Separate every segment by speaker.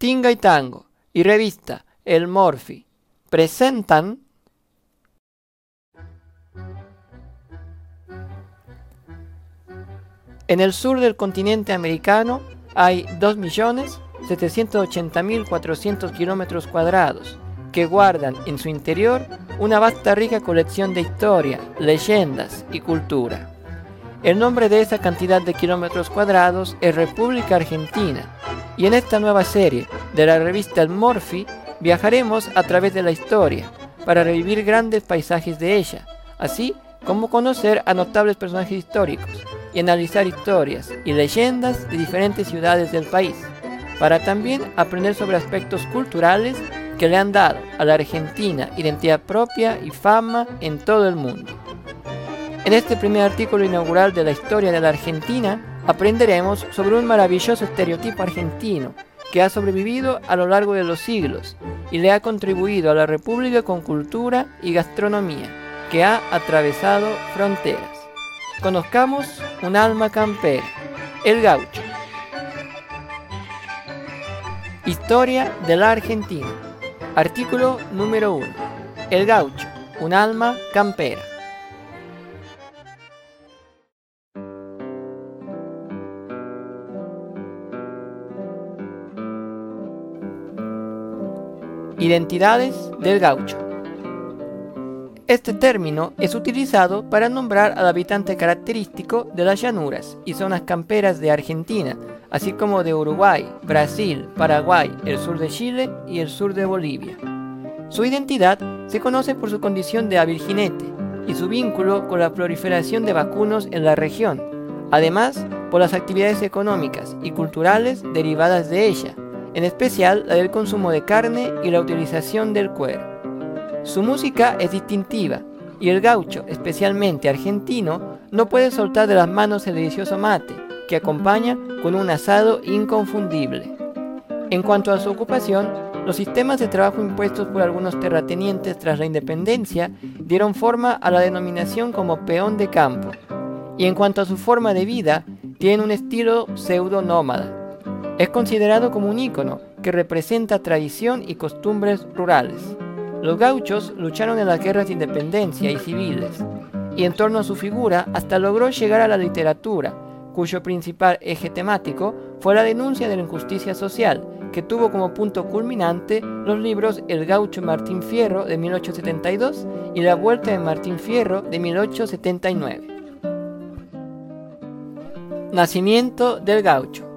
Speaker 1: Tinga y Tango y revista El Morphy presentan En el sur del continente americano hay 2.780.400 kilómetros cuadrados que guardan en su interior una vasta rica colección de historia, leyendas y cultura. El nombre de esa cantidad de kilómetros cuadrados es República Argentina, y en esta nueva serie de la revista El Morphy viajaremos a través de la historia para revivir grandes paisajes de ella, así como conocer a notables personajes históricos y analizar historias y leyendas de diferentes ciudades del país, para también aprender sobre aspectos culturales que le han dado a la Argentina identidad propia y fama en todo el mundo. En este primer artículo inaugural de la historia de la Argentina, aprenderemos sobre un maravilloso estereotipo argentino que ha sobrevivido a lo largo de los siglos y le ha contribuido a la República con cultura y gastronomía, que ha atravesado fronteras. Conozcamos un alma campera, el gaucho. Historia de la Argentina. Artículo número 1. El gaucho, un alma campera. Identidades del gaucho. Este término es utilizado para nombrar al habitante característico de las llanuras y zonas camperas de Argentina, así como de Uruguay, Brasil, Paraguay, el sur de Chile y el sur de Bolivia. Su identidad se conoce por su condición de hábil jinete y su vínculo con la proliferación de vacunos en la región, además por las actividades económicas y culturales derivadas de ella, en especial la del consumo de carne y la utilización del cuero. Su música es distintiva y el gaucho, especialmente argentino, no puede soltar de las manos el delicioso mate, que acompaña con un asado inconfundible. En cuanto a su ocupación, los sistemas de trabajo impuestos por algunos terratenientes tras la independencia dieron forma a la denominación como peón de campo. Y en cuanto a su forma de vida, tiene un estilo pseudo-nómada. Es considerado como un ícono que representa tradición y costumbres rurales. Los gauchos lucharon en las guerras de independencia y civiles, y en torno a su figura hasta logró llegar a la literatura, cuyo principal eje temático fue la denuncia de la injusticia social, que tuvo como punto culminante los libros El gaucho Martín Fierro de 1872 y La Vuelta de Martín Fierro de 1879. Nacimiento del gaucho.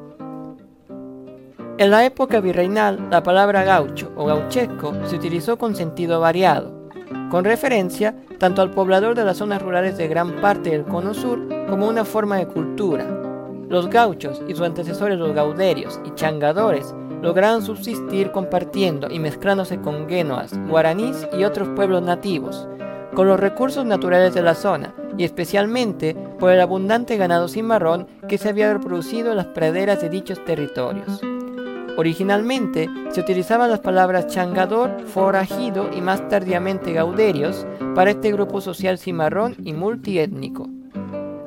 Speaker 1: En la época virreinal, la palabra gaucho o gauchesco se utilizó con sentido variado, con referencia tanto al poblador de las zonas rurales de gran parte del cono sur como una forma de cultura. Los gauchos y sus antecesores los gauderios y changadores lograron subsistir compartiendo y mezclándose con guenoas, guaraníes y otros pueblos nativos, con los recursos naturales de la zona y especialmente por el abundante ganado cimarrón que se había reproducido en las praderas de dichos territorios. Originalmente se utilizaban las palabras changador, forajido y más tardíamente gauderios para este grupo social cimarrón y multiétnico.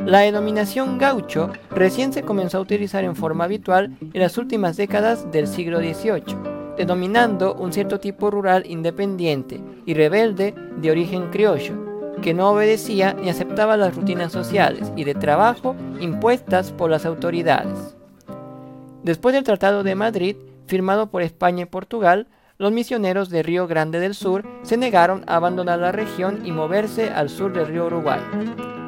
Speaker 1: La denominación gaucho recién se comenzó a utilizar en forma habitual en las últimas décadas del siglo XVIII, denominando un cierto tipo rural independiente y rebelde de origen criollo, que no obedecía ni aceptaba las rutinas sociales y de trabajo impuestas por las autoridades. Después del Tratado de Madrid, firmado por España y Portugal, los misioneros de Río Grande del Sur se negaron a abandonar la región y moverse al sur del río Uruguay.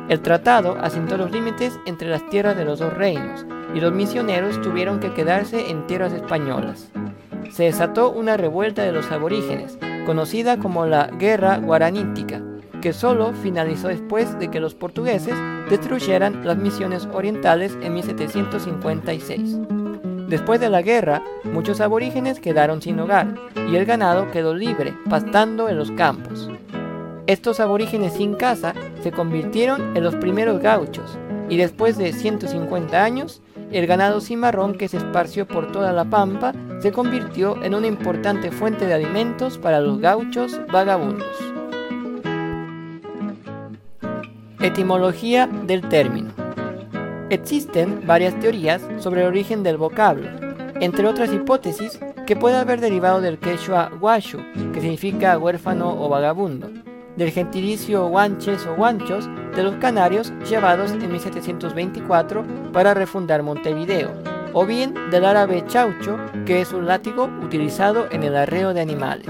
Speaker 1: El tratado asentó los límites entre las tierras de los dos reinos y los misioneros tuvieron que quedarse en tierras españolas. Se desató una revuelta de los aborígenes, conocida como la Guerra Guaranítica, que solo finalizó después de que los portugueses destruyeran las misiones orientales en 1756. Después de la guerra, muchos aborígenes quedaron sin hogar y el ganado quedó libre, pastando en los campos. Estos aborígenes sin casa se convirtieron en los primeros gauchos y después de 150 años, el ganado cimarrón que se esparció por toda la pampa se convirtió en una importante fuente de alimentos para los gauchos vagabundos. Etimología del término. Existen varias teorías sobre el origen del vocablo. Entre otras hipótesis, que puede haber derivado del quechua guachu, que significa huérfano o vagabundo, del gentilicio guanches o guanchos de los canarios llevados en 1724 para refundar Montevideo, o bien del árabe chaucho, que es un látigo utilizado en el arreo de animales.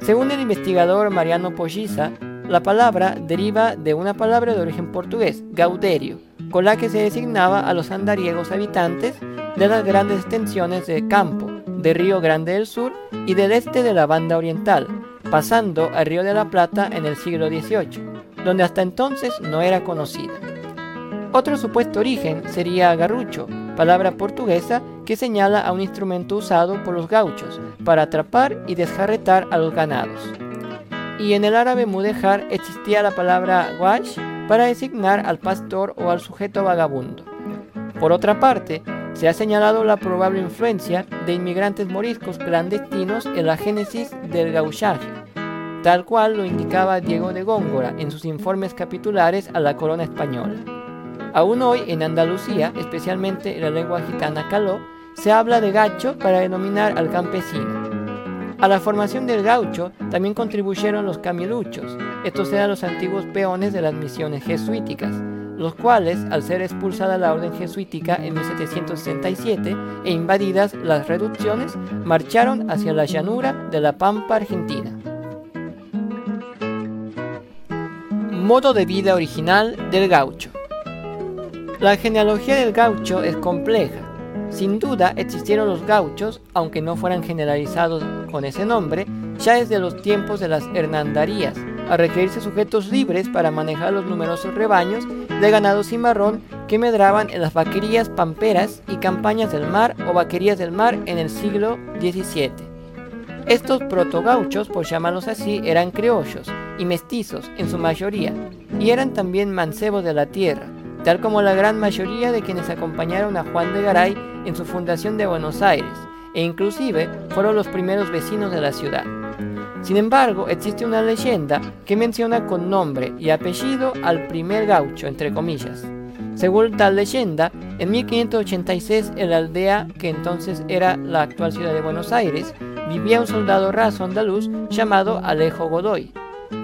Speaker 1: Según el investigador Mariano Polliza, la palabra deriva de una palabra de origen portugués, gauderio, con la que se designaba a los andariegos habitantes de las grandes extensiones de campo, de Río Grande del Sur y del este de la banda oriental, pasando al Río de la Plata en el siglo XVIII, donde hasta entonces no era conocida. Otro supuesto origen sería garrucho, palabra portuguesa que señala a un instrumento usado por los gauchos para atrapar y desjarretar a los ganados. Y en el árabe mudejar existía la palabra wash para designar al pastor o al sujeto vagabundo. Por otra parte, se ha señalado la probable influencia de inmigrantes moriscos clandestinos en la génesis del gauchaje, tal cual lo indicaba Diego de Góngora en sus informes capitulares a la corona española. Aún hoy en Andalucía, especialmente en la lengua gitana caló, se habla de gacho para denominar al campesino. A la formación del gaucho también contribuyeron los camiluchos, estos eran los antiguos peones de las misiones jesuíticas, los cuales, al ser expulsada la orden jesuítica en 1767 e invadidas las reducciones, marcharon hacia la llanura de la Pampa Argentina. Modo de vida original del gaucho. La genealogía del gaucho es compleja. Sin duda existieron los gauchos, aunque no fueran generalizados con ese nombre, ya desde los tiempos de las hernandarías, a requerirse sujetos libres para manejar los numerosos rebaños de ganado cimarrón que medraban en las vaquerías pamperas y campañas del mar o vaquerías del mar en el siglo XVII. Estos protogauchos, por llamarlos así, eran criollos y mestizos en su mayoría, y eran también mancebos de la tierra, tal como la gran mayoría de quienes acompañaron a Juan de Garay en su fundación de Buenos Aires, e inclusive fueron los primeros vecinos de la ciudad. Sin embargo, existe una leyenda que menciona con nombre y apellido al primer gaucho, entre comillas. Según tal leyenda, en 1586 en la aldea que entonces era la actual ciudad de Buenos Aires, vivía un soldado raso andaluz llamado Alejo Godoy.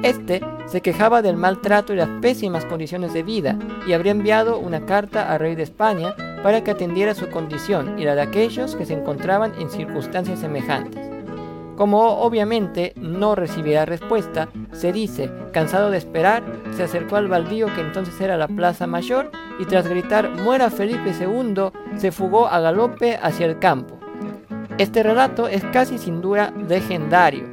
Speaker 1: Este se quejaba del maltrato y las pésimas condiciones de vida y habría enviado una carta al rey de España para que atendiera su condición y la de aquellos que se encontraban en circunstancias semejantes. Como obviamente no recibirá respuesta, se dice, cansado de esperar, se acercó al baldío que entonces era la Plaza Mayor y tras gritar muera Felipe II, se fugó a galope hacia el campo. Este relato es casi sin duda legendario,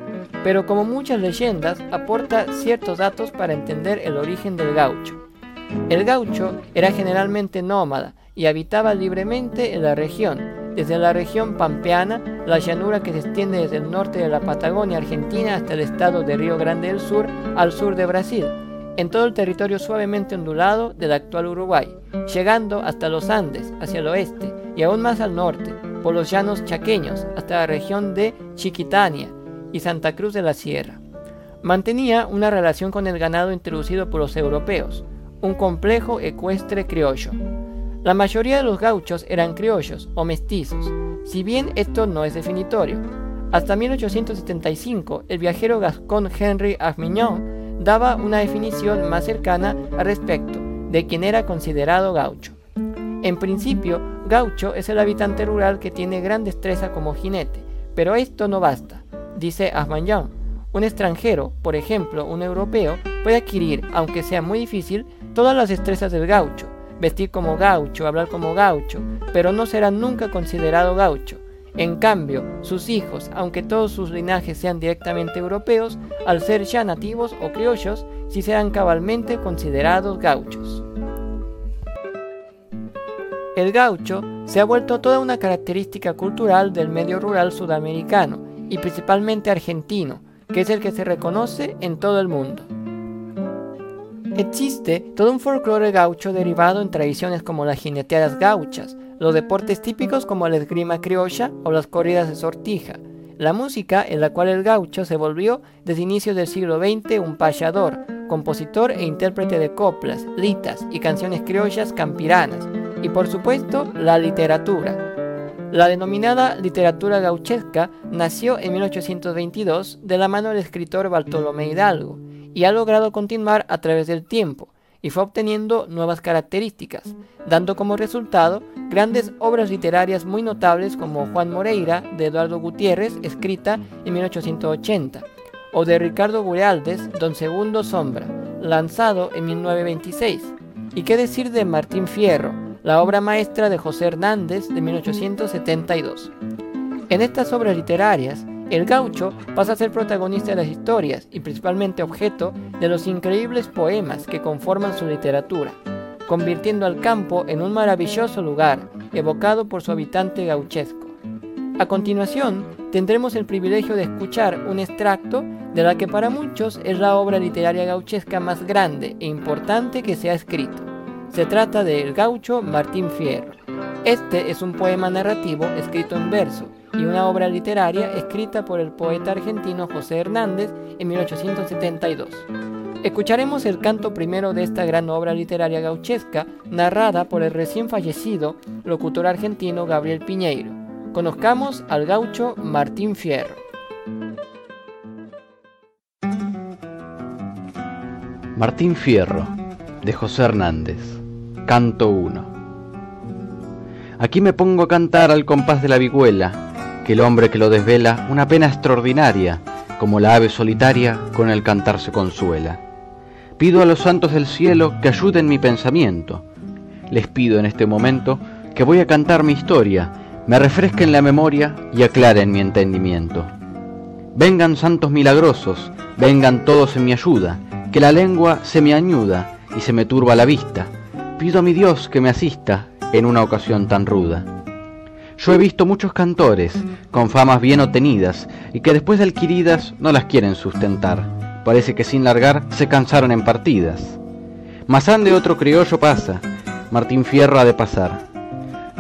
Speaker 1: pero como muchas leyendas aporta ciertos datos para entender el origen del gaucho. El gaucho era generalmente nómada y habitaba libremente en la región, desde la región pampeana, la llanura que se extiende desde el norte de la Patagonia Argentina hasta el estado de Río Grande del Sur, al sur de Brasil, en todo el territorio suavemente ondulado del actual Uruguay, llegando hasta los Andes, hacia el oeste, y aún más al norte, por los llanos chaqueños, hasta la región de Chiquitania y Santa Cruz de la Sierra. Mantenía una relación con el ganado introducido por los europeos, un complejo ecuestre criollo. La mayoría de los gauchos eran criollos o mestizos, si bien esto no es definitorio. Hasta 1875, el viajero gascón Henry Armignon daba una definición más cercana al respecto de quien era considerado gaucho. En principio, gaucho es el habitante rural que tiene gran destreza como jinete, pero esto no basta, dice Armignon. Un extranjero, por ejemplo un europeo, puede adquirir, aunque sea muy difícil, todas las destrezas del gaucho, vestir como gaucho, hablar como gaucho, pero no será nunca considerado gaucho. En cambio, sus hijos, aunque todos sus linajes sean directamente europeos, al ser ya nativos o criollos, sí serán cabalmente considerados gauchos. El gaucho se ha vuelto toda una característica cultural del medio rural sudamericano y principalmente argentino, que es el que se reconoce en todo el mundo. Existe todo un folclore gaucho derivado en tradiciones como las jineteadas gauchas, los deportes típicos como la esgrima criolla o las corridas de sortija, la música en la cual el gaucho se volvió desde inicios del siglo XX un payador, compositor e intérprete de coplas, litas y canciones criollas campiranas, y por supuesto la literatura. La denominada literatura gauchesca nació en 1822 de la mano del escritor Bartolomé Hidalgo y ha logrado continuar a través del tiempo y fue obteniendo nuevas características, dando como resultado grandes obras literarias muy notables como Juan Moreira de Eduardo Gutiérrez, escrita en 1880, o de Ricardo Gurealdes, Don Segundo Sombra, lanzado en 1926. ¿Y qué decir de Martín Fierro, la obra maestra de José Hernández de 1872. En estas obras literarias, el gaucho pasa a ser protagonista de las historias y principalmente objeto de los increíbles poemas que conforman su literatura, convirtiendo al campo en un maravilloso lugar evocado por su habitante gauchesco. A continuación, tendremos el privilegio de escuchar un extracto de la que para muchos es la obra literaria gauchesca más grande e importante que se ha escrito. Se trata de El gaucho Martín Fierro. Este es un poema narrativo escrito en verso y una obra literaria escrita por el poeta argentino José Hernández en 1872. Escucharemos el canto primero de esta gran obra literaria gauchesca, narrada por el recién fallecido locutor argentino Gabriel Piñeiro. Conozcamos al gaucho Martín Fierro.
Speaker 2: Martín Fierro, de José Hernández. Canto 1. Aquí me pongo a cantar al compás de la vihuela, que el hombre que lo desvela una pena extraordinaria, como la ave solitaria con el cantar se consuela. Pido a los santos del cielo que ayuden mi pensamiento. Les pido en este momento que voy a cantar mi historia, me refresquen la memoria y aclaren mi entendimiento. Vengan santos milagrosos, vengan todos en mi ayuda, que la lengua se me añuda y se me turba la vista Pido a mi Dios que me asista en una ocasión tan ruda. Yo he visto muchos cantores con famas bien obtenidas y que después de adquiridas no las quieren sustentar. Parece que sin largar se cansaron en partidas. Mazán de otro criollo pasa, Martín Fierro ha de pasar.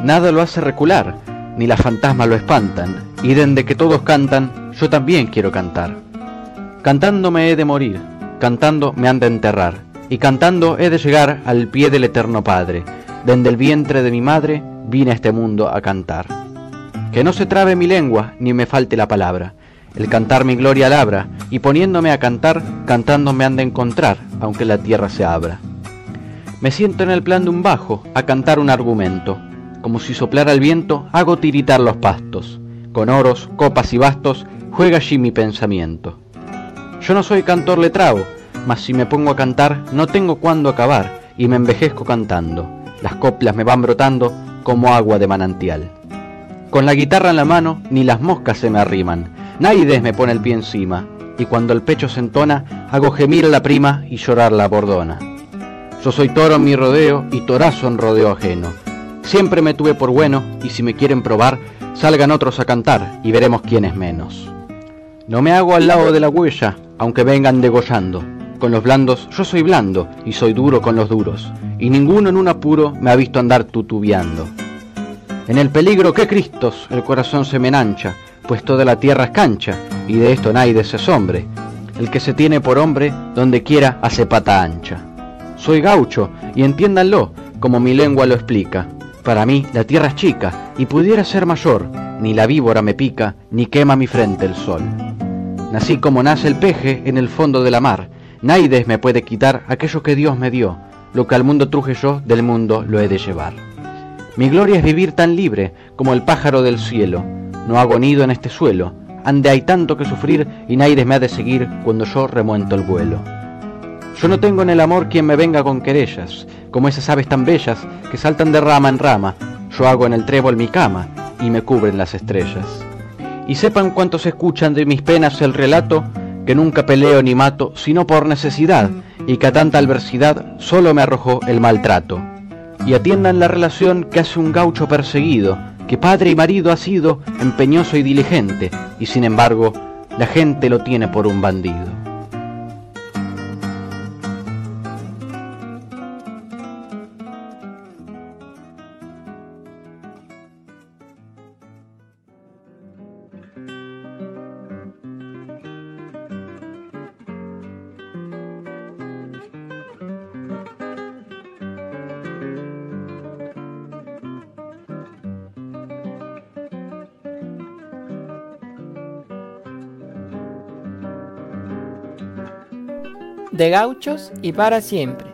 Speaker 2: Nada lo hace recular, ni las fantasmas lo espantan, y dende que todos cantan, yo también quiero cantar. Cantando me he de morir, cantando me han de enterrar y cantando he de llegar al pie del eterno Padre, desde el vientre de mi madre vine a este mundo a cantar. Que no se trabe mi lengua ni me falte la palabra, el cantar mi gloria labra, y poniéndome a cantar, cantando me han de encontrar, aunque la tierra se abra. Me siento en el plan de un bajo, a cantar un argumento, como si soplara el viento, hago tiritar los pastos, con oros, copas y bastos, juega allí mi pensamiento. Yo no soy cantor letrado, mas si me pongo a cantar no tengo cuándo acabar y me envejezco cantando. Las coplas me van brotando como agua de manantial. Con la guitarra en la mano ni las moscas se me arriman, Naides me pone el pie encima, y cuando el pecho se entona, hago gemir a la prima y llorar la bordona. Yo soy toro en mi rodeo y torazo en rodeo ajeno. Siempre me tuve por bueno, y si me quieren probar, salgan otros a cantar y veremos quién es menos. No me hago al lado de la huella, aunque vengan degollando. Con los blandos yo soy blando y soy duro con los duros, y ninguno en un apuro me ha visto andar tutubiando. En el peligro que Cristos el corazón se me enancha, pues toda la tierra es cancha, y de esto nadie se asombre. El que se tiene por hombre, donde quiera hace pata ancha. Soy gaucho, y entiéndanlo, como mi lengua lo explica. Para mí la tierra es chica, y pudiera ser mayor, ni la víbora me pica, ni quema mi frente el sol. Nací como nace el peje en el fondo de la mar, Naides me puede quitar aquello que Dios me dio, lo que al mundo truje yo, del mundo lo he de llevar. Mi gloria es vivir tan libre como el pájaro del cielo, no hago nido en este suelo, ande hay tanto que sufrir y Naides me ha de seguir cuando yo remuento el vuelo. Yo no tengo en el amor quien me venga con querellas, como esas aves tan bellas que saltan de rama en rama, yo hago en el trébol mi cama y me cubren las estrellas. Y sepan cuántos escuchan de mis penas el relato, que nunca peleo ni mato, sino por necesidad, y que a tanta adversidad solo me arrojó el maltrato. Y atiendan la relación que hace un gaucho perseguido, que padre y marido ha sido empeñoso y diligente, y sin embargo la gente lo tiene por un bandido.
Speaker 1: De gauchos y para siempre.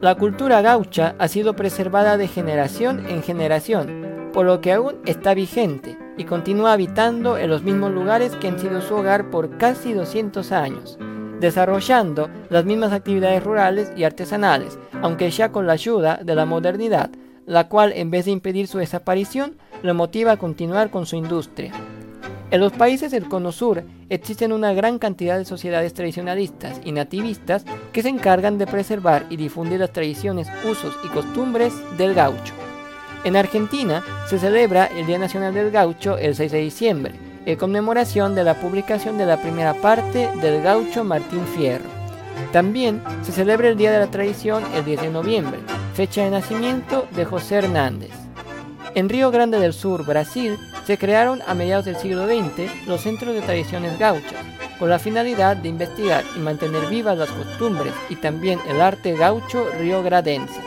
Speaker 1: La cultura gaucha ha sido preservada de generación en generación, por lo que aún está vigente y continúa habitando en los mismos lugares que han sido su hogar por casi 200 años, desarrollando las mismas actividades rurales y artesanales, aunque ya con la ayuda de la modernidad, la cual en vez de impedir su desaparición, lo motiva a continuar con su industria. En los países del Cono Sur existen una gran cantidad de sociedades tradicionalistas y nativistas que se encargan de preservar y difundir las tradiciones, usos y costumbres del gaucho. En Argentina se celebra el Día Nacional del Gaucho el 6 de diciembre, en conmemoración de la publicación de la primera parte del gaucho Martín Fierro. También se celebra el Día de la Tradición el 10 de noviembre, fecha de nacimiento de José Hernández. En Río Grande del Sur, Brasil, se crearon a mediados del siglo XX los centros de tradiciones gauchas, con la finalidad de investigar y mantener vivas las costumbres y también el arte gaucho riogradense.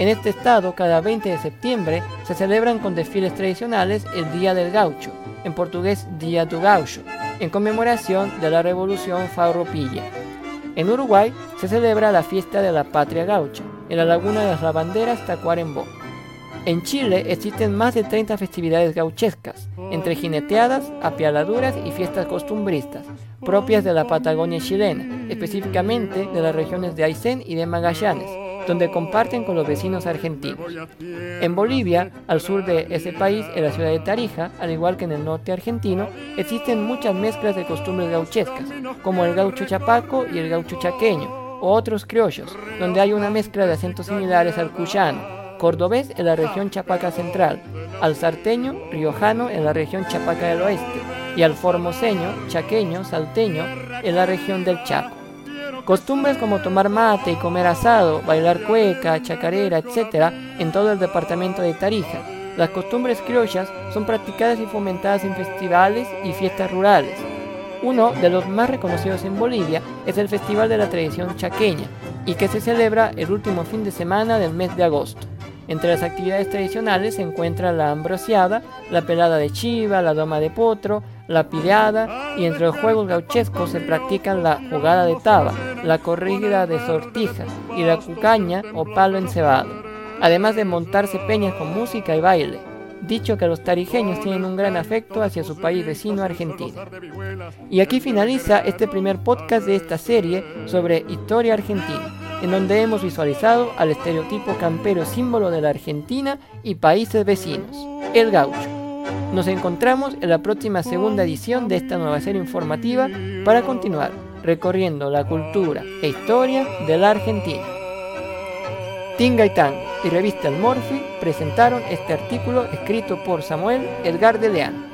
Speaker 1: En este estado, cada 20 de septiembre se celebran con desfiles tradicionales el Día del Gaucho, en portugués Día do Gaucho, en conmemoración de la Revolución Farroupilha. En Uruguay se celebra la fiesta de la Patria Gaucha, en la Laguna de las Lavanderas Tacuarembó. En Chile existen más de 30 festividades gauchescas, entre jineteadas, apialaduras y fiestas costumbristas, propias de la Patagonia chilena, específicamente de las regiones de Aysén y de Magallanes, donde comparten con los vecinos argentinos. En Bolivia, al sur de ese país, en la ciudad de Tarija, al igual que en el norte argentino, existen muchas mezclas de costumbres gauchescas, como el gaucho chapaco y el gaucho chaqueño, o otros criollos, donde hay una mezcla de acentos similares al cuyano, cordobés en la región Chapaca Central, al sarteño, riojano en la región Chapaca del Oeste y al formoseño, chaqueño, salteño en la región del Chaco. Costumbres como tomar mate y comer asado, bailar cueca, chacarera, etc. en todo el departamento de Tarija. Las costumbres criollas son practicadas y fomentadas en festivales y fiestas rurales. Uno de los más reconocidos en Bolivia es el Festival de la Tradición Chaqueña, y que se celebra el último fin de semana del mes de agosto. Entre las actividades tradicionales se encuentra la ambrosiada, la pelada de chiva, la doma de potro, la pileada y entre los juegos gauchescos se practican la jugada de taba, la corrida de sortija y la cucaña o palo encebado, además de montarse peñas con música y baile. Dicho que los tarijeños tienen un gran afecto hacia su país vecino Argentina. Y aquí finaliza este primer podcast de esta serie sobre historia argentina en donde hemos visualizado al estereotipo campero símbolo de la Argentina y países vecinos, el gaucho. Nos encontramos en la próxima segunda edición de esta nueva serie informativa para continuar recorriendo la cultura e historia de la Argentina. Tinga y Tango y revista El Morphy presentaron este artículo escrito por Samuel Edgar de.